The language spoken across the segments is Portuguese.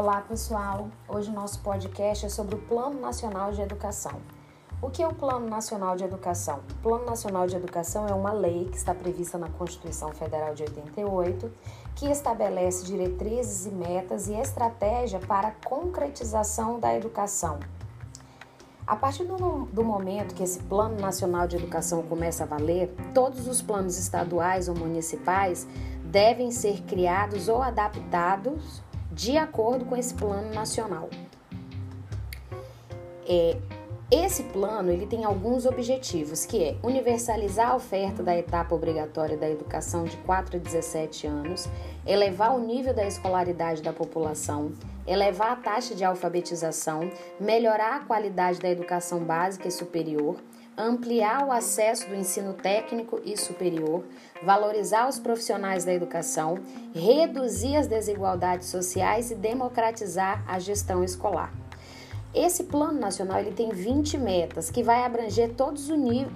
Olá, pessoal. Hoje o nosso podcast é sobre o Plano Nacional de Educação. O que é o Plano Nacional de Educação? O Plano Nacional de Educação é uma lei que está prevista na Constituição Federal de 88, que estabelece diretrizes e metas e estratégia para a concretização da educação. A partir do, do, momento que esse Plano Nacional de Educação começa a valer, todos os planos estaduais ou municipais devem ser criados ou adaptados de acordo com esse plano nacional. É, esse plano ele tem alguns objetivos, que é universalizar a oferta da etapa obrigatória da educação de 4 a 17 anos, elevar o nível da escolaridade da população, elevar a taxa de alfabetização, melhorar a qualidade da educação básica e superior, ampliar o acesso do ensino técnico e superior, valorizar os profissionais da educação, reduzir as desigualdades sociais e democratizar a gestão escolar. Esse plano nacional ele tem 20 metas que vai abranger todos,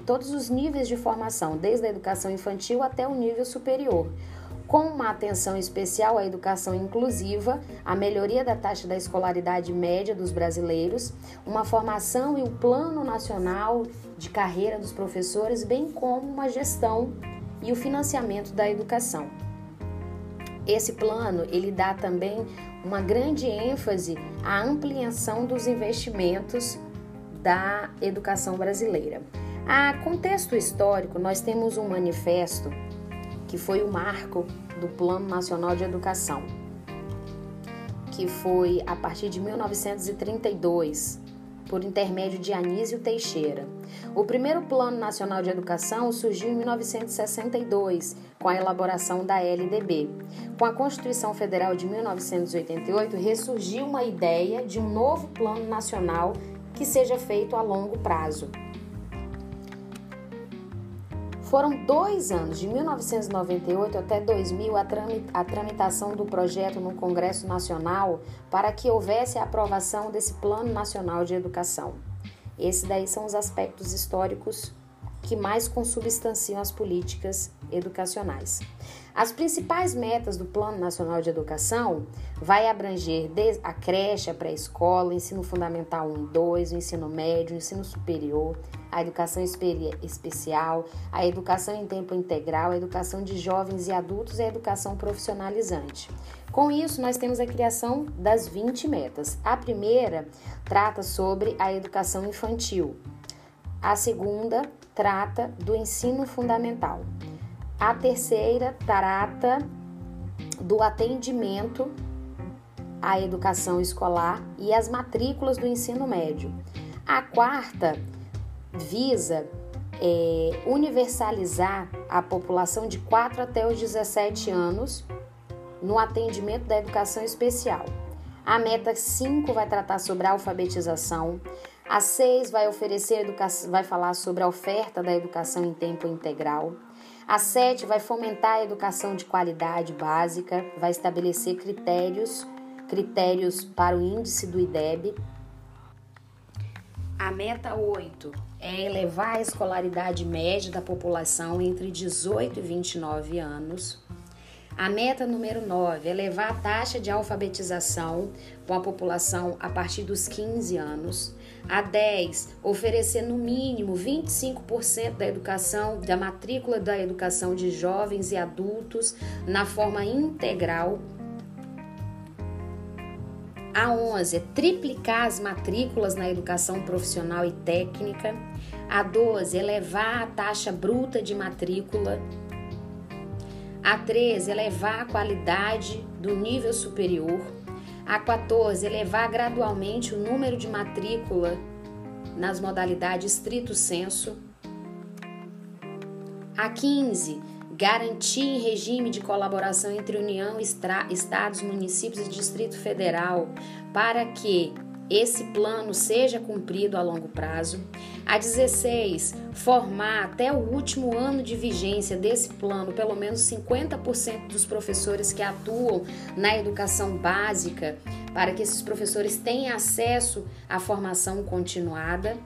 todos os níveis de formação, desde a educação infantil até o nível superior com uma atenção especial à educação inclusiva, a melhoria da taxa da escolaridade média dos brasileiros, uma formação e o um plano nacional de carreira dos professores, bem como uma gestão e o financiamento da educação. Esse plano ele dá também uma grande ênfase à ampliação dos investimentos da educação brasileira. A contexto histórico, nós temos um manifesto que foi o marco do Plano Nacional de Educação, que foi a partir de 1932, por intermédio de Anísio Teixeira. O primeiro Plano Nacional de Educação surgiu em 1962, com a elaboração da LDB. Com a Constituição Federal de 1988, ressurgiu uma ideia de um novo Plano Nacional que seja feito a longo prazo. Foram dois anos, de 1998 até 2000, a tramitação do projeto no Congresso Nacional para que houvesse a aprovação desse Plano Nacional de Educação. Esses daí são os aspectos históricos que mais consubstanciam as políticas educacionais. As principais metas do Plano Nacional de Educação vai abranger a creche, a pré-escola, ensino fundamental 1 e 2, o ensino médio, o ensino superior, a educação especial, a educação em tempo integral, a educação de jovens e adultos e a educação profissionalizante. Com isso, nós temos a criação das 20 metas. A primeira trata sobre a educação infantil. A segunda trata do ensino fundamental. A terceira trata do atendimento à educação escolar e as matrículas do ensino médio. A quarta visa é, universalizar a população de 4 até os 17 anos no atendimento da educação especial. A meta 5 vai tratar sobre a alfabetização. A 6 vai oferecer vai falar sobre a oferta da educação em tempo integral. A 7 vai fomentar a educação de qualidade básica, vai estabelecer critérios, critérios para o índice do IDEB. A meta 8 é elevar a escolaridade média da população entre 18 e 29 anos. A meta número 9 é elevar a taxa de alfabetização com a população a partir dos 15 anos. A 10, oferecer no mínimo 25% da educação, da matrícula da educação de jovens e adultos na forma integral. A 11 é triplicar as matrículas na educação profissional e técnica. A 12 elevar a taxa bruta de matrícula a 13, elevar a qualidade do nível superior. A 14, elevar gradualmente o número de matrícula nas modalidades estrito senso. A 15, garantir regime de colaboração entre União, Estados, municípios e Distrito Federal para que esse plano seja cumprido a longo prazo. A 16, formar até o último ano de vigência desse plano pelo menos 50% dos professores que atuam na educação básica, para que esses professores tenham acesso à formação continuada.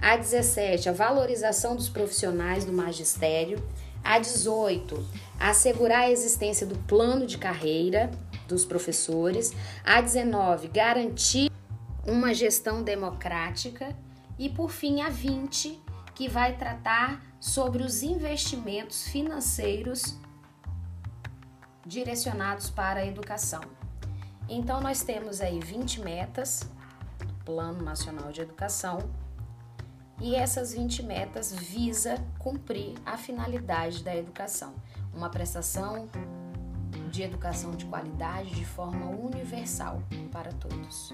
A 17, a valorização dos profissionais do magistério. A 18, assegurar a existência do plano de carreira dos professores. A 19, garantir uma gestão democrática. E por fim, a 20, que vai tratar sobre os investimentos financeiros direcionados para a educação. Então, nós temos aí 20 metas do Plano Nacional de Educação e essas 20 metas visa cumprir a finalidade da educação, uma prestação de educação de qualidade de forma universal para todos.